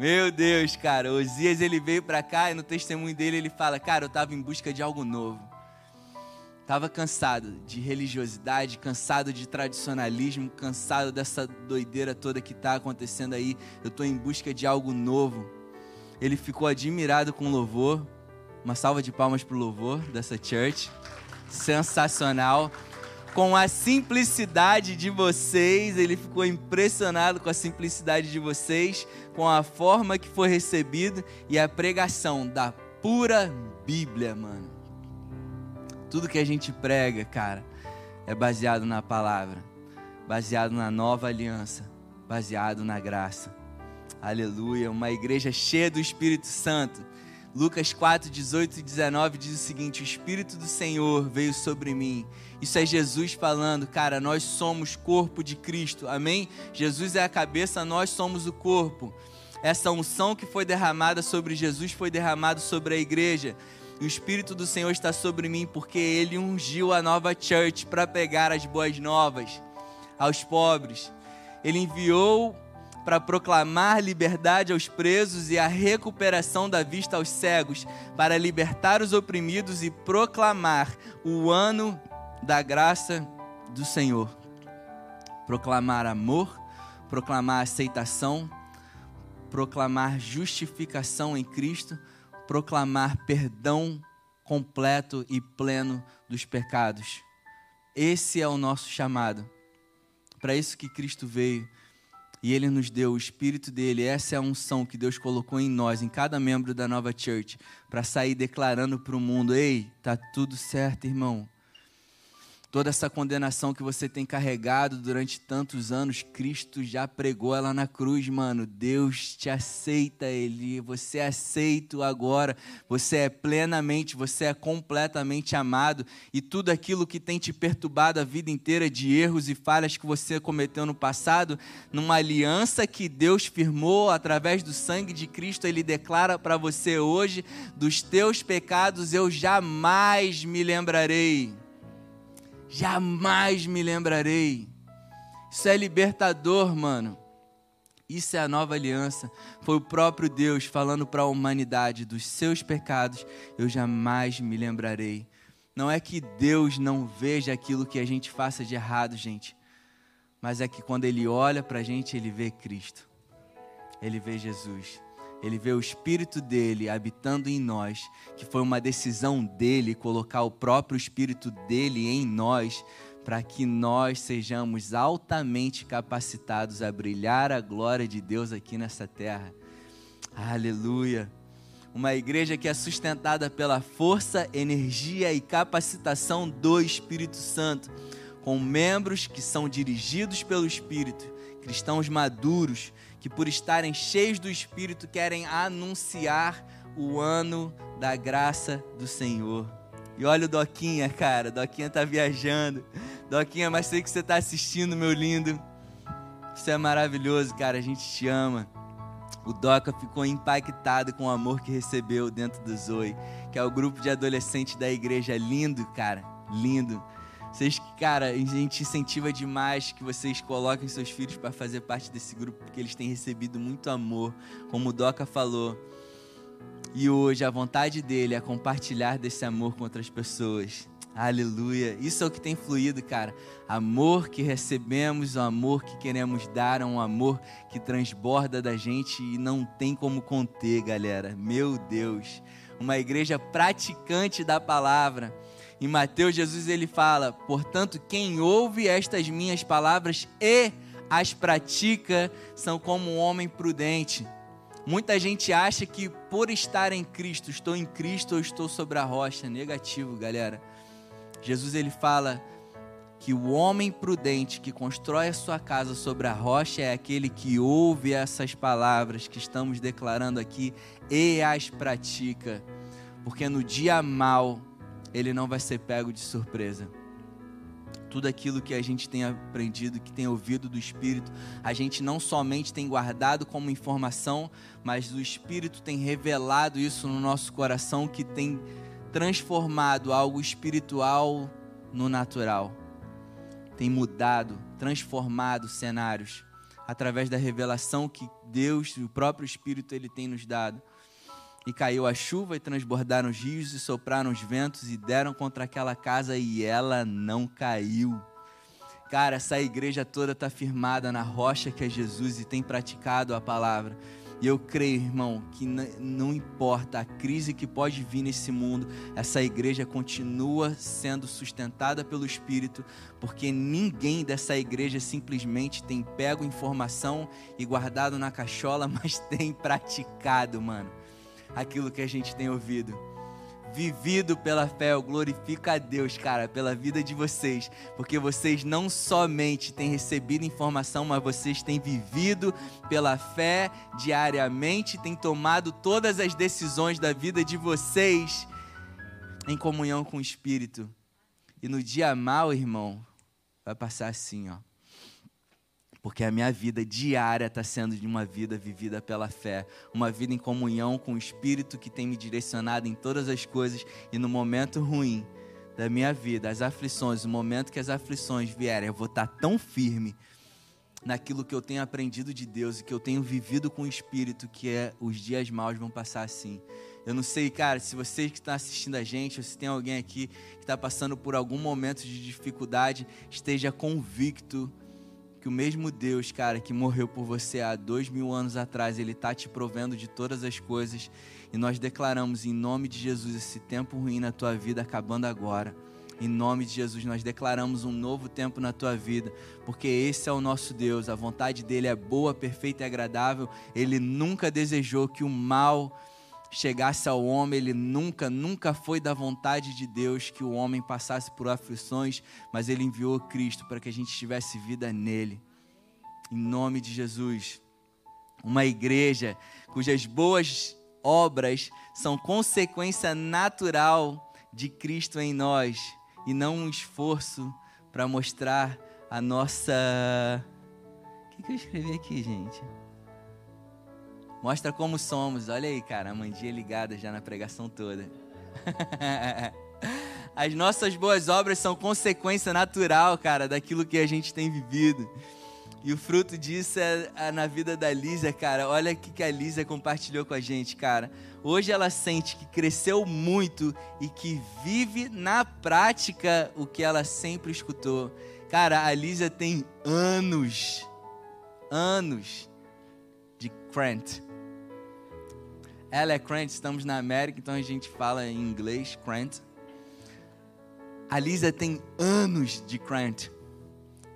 Meu Deus, cara, Osias ele veio para cá e no testemunho dele ele fala: "Cara, eu estava em busca de algo novo. Tava cansado de religiosidade, cansado de tradicionalismo, cansado dessa doideira toda que está acontecendo aí. Eu estou em busca de algo novo." Ele ficou admirado com o louvor. Uma salva de palmas pro louvor dessa church. Sensacional com a simplicidade de vocês, ele ficou impressionado com a simplicidade de vocês, com a forma que foi recebido e a pregação da pura Bíblia, mano. Tudo que a gente prega, cara, é baseado na palavra, baseado na nova aliança, baseado na graça. Aleluia, uma igreja cheia do Espírito Santo Lucas 4, 18 e 19 diz o seguinte: O Espírito do Senhor veio sobre mim. Isso é Jesus falando, cara, nós somos corpo de Cristo, amém? Jesus é a cabeça, nós somos o corpo. Essa unção que foi derramada sobre Jesus foi derramada sobre a igreja. E o Espírito do Senhor está sobre mim porque ele ungiu a nova church para pegar as boas novas aos pobres. Ele enviou para proclamar liberdade aos presos e a recuperação da vista aos cegos, para libertar os oprimidos e proclamar o ano da graça do Senhor. Proclamar amor, proclamar aceitação, proclamar justificação em Cristo, proclamar perdão completo e pleno dos pecados. Esse é o nosso chamado. Para isso que Cristo veio e Ele nos deu o Espírito dele. Essa é a unção que Deus colocou em nós, em cada membro da nova church, para sair declarando para o mundo: ei, tá tudo certo, irmão. Toda essa condenação que você tem carregado durante tantos anos, Cristo já pregou ela na cruz, mano. Deus te aceita, Ele. Você é aceito agora. Você é plenamente, você é completamente amado. E tudo aquilo que tem te perturbado a vida inteira de erros e falhas que você cometeu no passado, numa aliança que Deus firmou através do sangue de Cristo, Ele declara para você hoje: dos teus pecados eu jamais me lembrarei jamais me lembrarei. Isso é libertador, mano. Isso é a nova aliança. Foi o próprio Deus falando para a humanidade: dos seus pecados eu jamais me lembrarei. Não é que Deus não veja aquilo que a gente faça de errado, gente. Mas é que quando Ele olha para a gente, Ele vê Cristo. Ele vê Jesus. Ele vê o Espírito dele habitando em nós, que foi uma decisão dele colocar o próprio Espírito dele em nós, para que nós sejamos altamente capacitados a brilhar a glória de Deus aqui nessa terra. Aleluia! Uma igreja que é sustentada pela força, energia e capacitação do Espírito Santo, com membros que são dirigidos pelo Espírito, cristãos maduros que por estarem cheios do Espírito querem anunciar o ano da graça do Senhor. E olha o Doquinha, cara. Doquinha tá viajando. Doquinha, mas sei que você tá assistindo, meu lindo. Isso é maravilhoso, cara. A gente te ama. O Doca ficou impactado com o amor que recebeu dentro do Zoe, que é o grupo de adolescentes da igreja. Lindo, cara. Lindo. Vocês, cara, a gente incentiva demais que vocês coloquem seus filhos para fazer parte desse grupo, porque eles têm recebido muito amor, como o Doca falou. E hoje a vontade dele é compartilhar desse amor com outras pessoas. Aleluia. Isso é o que tem fluído, cara. Amor que recebemos, o amor que queremos dar, é um amor que transborda da gente e não tem como conter, galera. Meu Deus. Uma igreja praticante da palavra em Mateus, Jesus ele fala: Portanto, quem ouve estas minhas palavras e as pratica são como um homem prudente. Muita gente acha que por estar em Cristo, estou em Cristo ou estou sobre a rocha. Negativo, galera. Jesus ele fala que o homem prudente que constrói a sua casa sobre a rocha é aquele que ouve essas palavras que estamos declarando aqui e as pratica. Porque no dia mal ele não vai ser pego de surpresa. Tudo aquilo que a gente tem aprendido, que tem ouvido do Espírito, a gente não somente tem guardado como informação, mas o Espírito tem revelado isso no nosso coração, que tem transformado algo espiritual no natural. Tem mudado, transformado cenários através da revelação que Deus, o próprio Espírito, ele tem nos dado. E caiu a chuva e transbordaram os rios e sopraram os ventos e deram contra aquela casa e ela não caiu. Cara, essa igreja toda está firmada na rocha que é Jesus e tem praticado a palavra. E eu creio, irmão, que não importa a crise que pode vir nesse mundo, essa igreja continua sendo sustentada pelo Espírito, porque ninguém dessa igreja simplesmente tem pego informação e guardado na cachola, mas tem praticado, mano aquilo que a gente tem ouvido. Vivido pela fé, eu glorifico a Deus, cara, pela vida de vocês, porque vocês não somente têm recebido informação, mas vocês têm vivido pela fé diariamente, têm tomado todas as decisões da vida de vocês em comunhão com o Espírito. E no dia mal, irmão, vai passar assim, ó porque a minha vida diária está sendo de uma vida vivida pela fé, uma vida em comunhão com o Espírito que tem me direcionado em todas as coisas e no momento ruim da minha vida, as aflições, o momento que as aflições vierem, eu vou estar tá tão firme naquilo que eu tenho aprendido de Deus e que eu tenho vivido com o Espírito, que é os dias maus vão passar assim. Eu não sei, cara, se vocês que estão assistindo a gente, ou se tem alguém aqui que está passando por algum momento de dificuldade, esteja convicto que o mesmo Deus, cara, que morreu por você há dois mil anos atrás, Ele está te provendo de todas as coisas. E nós declaramos em nome de Jesus esse tempo ruim na tua vida acabando agora. Em nome de Jesus, nós declaramos um novo tempo na tua vida, porque esse é o nosso Deus, a vontade dele é boa, perfeita e agradável. Ele nunca desejou que o mal chegasse ao homem, ele nunca, nunca foi da vontade de Deus que o homem passasse por aflições, mas ele enviou Cristo para que a gente tivesse vida nele. Em nome de Jesus. Uma igreja cujas boas obras são consequência natural de Cristo em nós e não um esforço para mostrar a nossa. O que, eu escrevi aqui, gente? Mostra como somos. Olha aí, cara, a mandinha ligada já na pregação toda. As nossas boas obras são consequência natural, cara, daquilo que a gente tem vivido. E o fruto disso é, é na vida da Lísia, cara. Olha o que a Lísia compartilhou com a gente, cara. Hoje ela sente que cresceu muito e que vive na prática o que ela sempre escutou. Cara, a Lísia tem anos, anos de Crant. Ela é Crant, estamos na América, então a gente fala em inglês, Crant. A Lisa tem anos de Crant.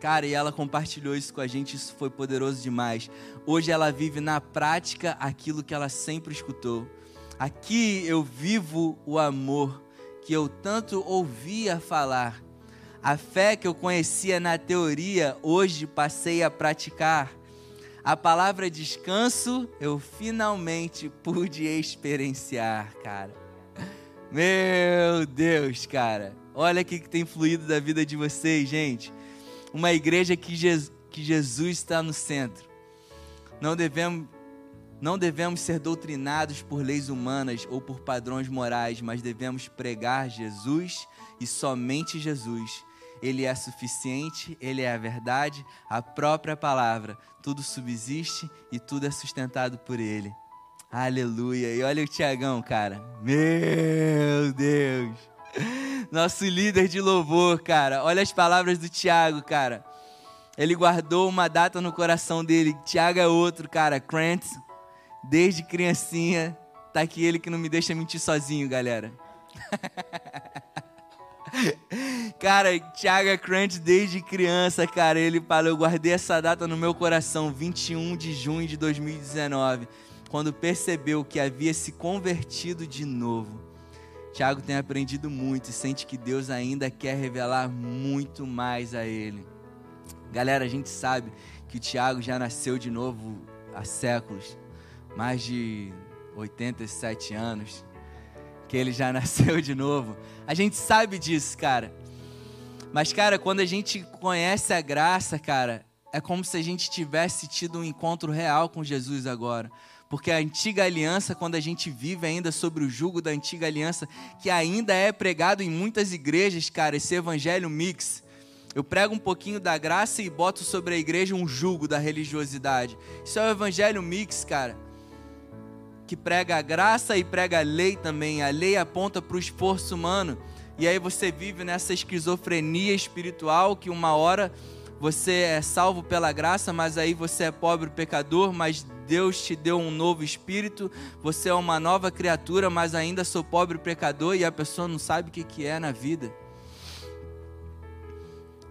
Cara, e ela compartilhou isso com a gente, isso foi poderoso demais. Hoje ela vive na prática aquilo que ela sempre escutou. Aqui eu vivo o amor que eu tanto ouvia falar. A fé que eu conhecia na teoria, hoje passei a praticar. A palavra descanso eu finalmente pude experienciar, cara. Meu Deus, cara. Olha o que tem fluído da vida de vocês, gente. Uma igreja que, que Jesus está no centro. Não devemos, não devemos ser doutrinados por leis humanas ou por padrões morais, mas devemos pregar Jesus e somente Jesus ele é suficiente, Ele é a verdade, a própria palavra. Tudo subsiste e tudo é sustentado por Ele. Aleluia. E olha o Tiagão, cara. Meu Deus. Nosso líder de louvor, cara. Olha as palavras do Tiago, cara. Ele guardou uma data no coração dele. Tiago é outro, cara. Krantz, desde criancinha. Tá aqui ele que não me deixa mentir sozinho, galera. cara, Thiago Crunch desde criança, cara, ele falou, eu guardei essa data no meu coração, 21 de junho de 2019, quando percebeu que havia se convertido de novo. Tiago tem aprendido muito e sente que Deus ainda quer revelar muito mais a ele. Galera, a gente sabe que o Tiago já nasceu de novo há séculos, mais de 87 anos que ele já nasceu de novo. A gente sabe disso, cara. Mas, cara, quando a gente conhece a graça, cara, é como se a gente tivesse tido um encontro real com Jesus agora. Porque a antiga aliança, quando a gente vive ainda sobre o jugo da antiga aliança, que ainda é pregado em muitas igrejas, cara, esse evangelho mix. Eu prego um pouquinho da graça e boto sobre a igreja um jugo da religiosidade. Isso é o evangelho mix, cara que prega a graça e prega a lei também. A lei aponta para o esforço humano. E aí você vive nessa esquizofrenia espiritual que uma hora você é salvo pela graça, mas aí você é pobre pecador, mas Deus te deu um novo espírito, você é uma nova criatura, mas ainda sou pobre pecador e a pessoa não sabe o que é na vida.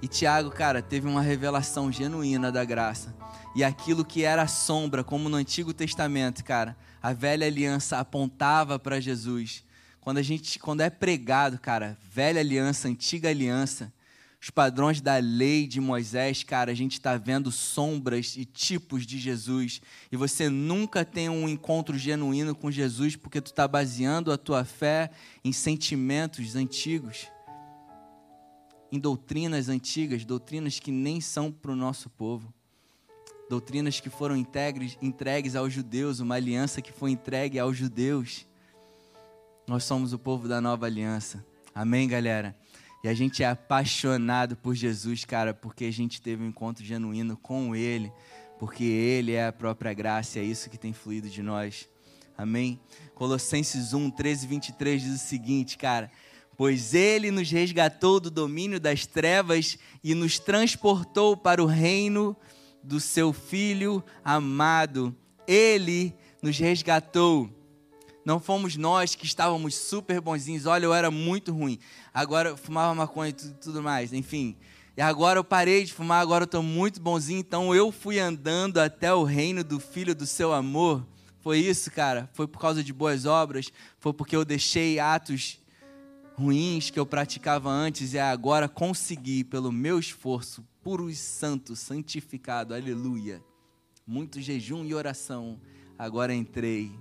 E Tiago, cara, teve uma revelação genuína da graça. E aquilo que era sombra, como no Antigo Testamento, cara, a velha aliança apontava para Jesus. Quando a gente, quando é pregado, cara, velha aliança, antiga aliança, os padrões da lei de Moisés, cara, a gente está vendo sombras e tipos de Jesus. E você nunca tem um encontro genuíno com Jesus porque tu está baseando a tua fé em sentimentos antigos, em doutrinas antigas, doutrinas que nem são para o nosso povo doutrinas que foram entregues, entregues aos judeus, uma aliança que foi entregue aos judeus. Nós somos o povo da nova aliança. Amém, galera? E a gente é apaixonado por Jesus, cara, porque a gente teve um encontro genuíno com Ele, porque Ele é a própria graça, é isso que tem fluído de nós. Amém? Colossenses 1, 13 e 23 diz o seguinte, cara. Pois Ele nos resgatou do domínio das trevas e nos transportou para o reino do seu filho amado. Ele nos resgatou. Não fomos nós que estávamos super bonzinhos. Olha, eu era muito ruim. Agora eu fumava maconha e tudo, tudo mais. Enfim. E agora eu parei de fumar, agora eu estou muito bonzinho. Então eu fui andando até o reino do filho do seu amor. Foi isso, cara? Foi por causa de boas obras? Foi porque eu deixei atos ruins que eu praticava antes e agora consegui, pelo meu esforço, puro e santo, santificado, aleluia. Muito jejum e oração, agora entrei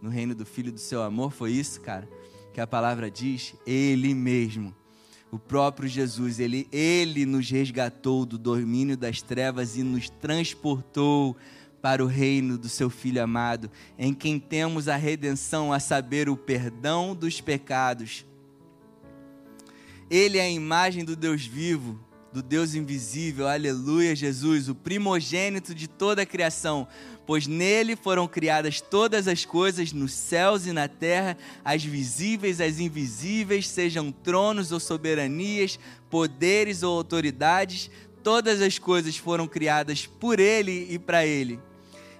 no reino do Filho do seu amor. Foi isso, cara, que a palavra diz? Ele mesmo, o próprio Jesus, ele, ele nos resgatou do domínio das trevas e nos transportou para o reino do seu Filho amado, em quem temos a redenção, a saber, o perdão dos pecados ele é a imagem do Deus vivo, do Deus invisível, aleluia, Jesus, o primogênito de toda a criação, pois nele foram criadas todas as coisas nos céus e na terra, as visíveis, as invisíveis, sejam tronos ou soberanias, poderes ou autoridades, todas as coisas foram criadas por ele e para ele.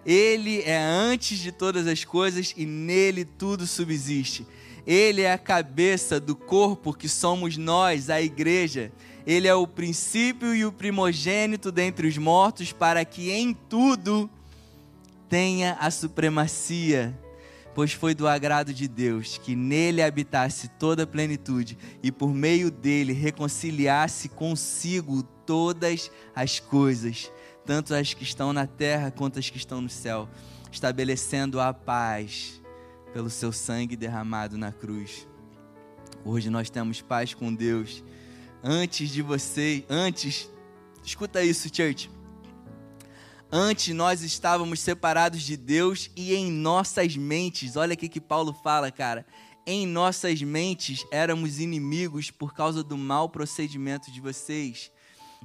Ele é antes de todas as coisas e nele tudo subsiste. Ele é a cabeça do corpo que somos nós, a igreja. Ele é o princípio e o primogênito dentre os mortos, para que em tudo tenha a supremacia. Pois foi do agrado de Deus que nele habitasse toda a plenitude e por meio dele reconciliasse consigo todas as coisas, tanto as que estão na terra quanto as que estão no céu, estabelecendo a paz pelo seu sangue derramado na cruz. Hoje nós temos paz com Deus. Antes de você, antes, escuta isso, church. Antes nós estávamos separados de Deus e em nossas mentes, olha o que Paulo fala, cara. Em nossas mentes éramos inimigos por causa do mau procedimento de vocês.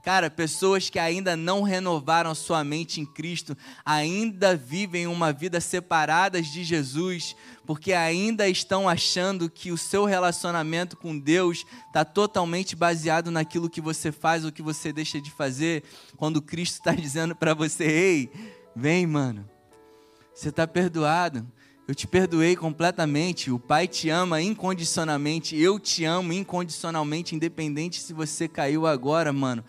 Cara, pessoas que ainda não renovaram sua mente em Cristo, ainda vivem uma vida separadas de Jesus, porque ainda estão achando que o seu relacionamento com Deus está totalmente baseado naquilo que você faz ou que você deixa de fazer, quando Cristo está dizendo para você: ei, vem, mano, você está perdoado. Eu te perdoei completamente. O Pai te ama incondicionalmente. Eu te amo incondicionalmente, independente se você caiu agora, mano.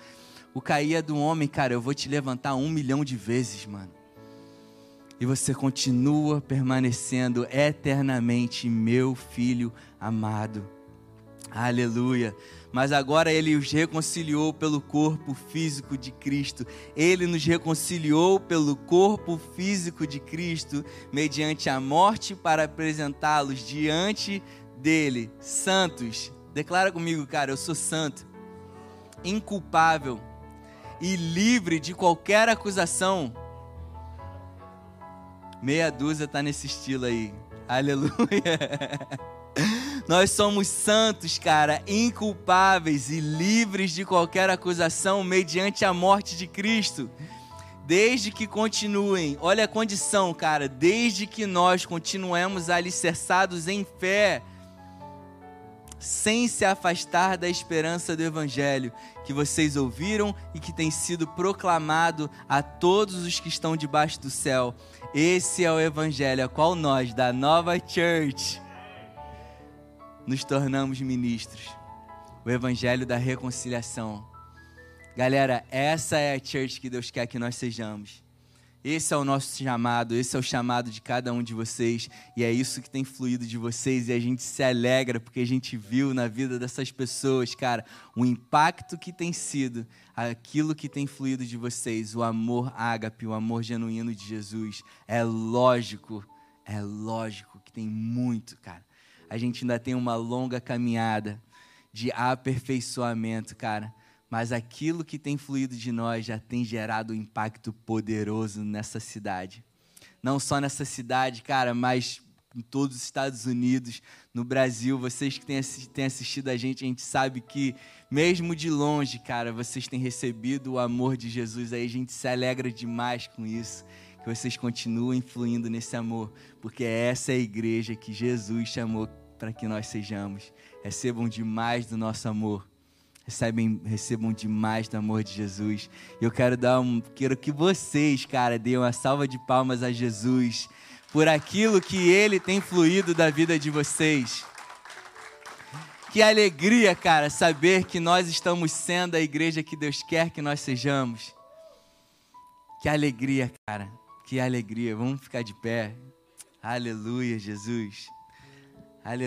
O cair é do homem, cara. Eu vou te levantar um milhão de vezes, mano. E você continua permanecendo eternamente, meu filho amado. Aleluia. Mas agora ele os reconciliou pelo corpo físico de Cristo. Ele nos reconciliou pelo corpo físico de Cristo, mediante a morte, para apresentá-los diante dele, santos. Declara comigo, cara, eu sou santo, inculpável e livre de qualquer acusação. Meia dúzia está nesse estilo aí. Aleluia. Nós somos santos, cara, inculpáveis e livres de qualquer acusação mediante a morte de Cristo. Desde que continuem, olha a condição, cara, desde que nós continuemos alicerçados em fé sem se afastar da esperança do Evangelho que vocês ouviram e que tem sido proclamado a todos os que estão debaixo do céu. Esse é o Evangelho a qual nós, da Nova Church, nos tornamos ministros. O Evangelho da reconciliação. Galera, essa é a church que Deus quer que nós sejamos. Esse é o nosso chamado, esse é o chamado de cada um de vocês, e é isso que tem fluído de vocês, e a gente se alegra porque a gente viu na vida dessas pessoas, cara, o impacto que tem sido aquilo que tem fluído de vocês, o amor ágape, o amor genuíno de Jesus. É lógico, é lógico que tem muito, cara. A gente ainda tem uma longa caminhada de aperfeiçoamento, cara mas aquilo que tem fluído de nós já tem gerado um impacto poderoso nessa cidade. Não só nessa cidade, cara, mas em todos os Estados Unidos, no Brasil. Vocês que têm assistido a gente, a gente sabe que, mesmo de longe, cara, vocês têm recebido o amor de Jesus. Aí a gente se alegra demais com isso. Que vocês continuem fluindo nesse amor, porque essa é a igreja que Jesus chamou para que nós sejamos. Recebam demais do nosso amor recebem, recebam demais do amor de Jesus. Eu quero dar um, quero que vocês, cara, deem uma salva de palmas a Jesus por aquilo que ele tem fluído da vida de vocês. Que alegria, cara, saber que nós estamos sendo a igreja que Deus quer que nós sejamos. Que alegria, cara. Que alegria. Vamos ficar de pé. Aleluia, Jesus. Aleluia.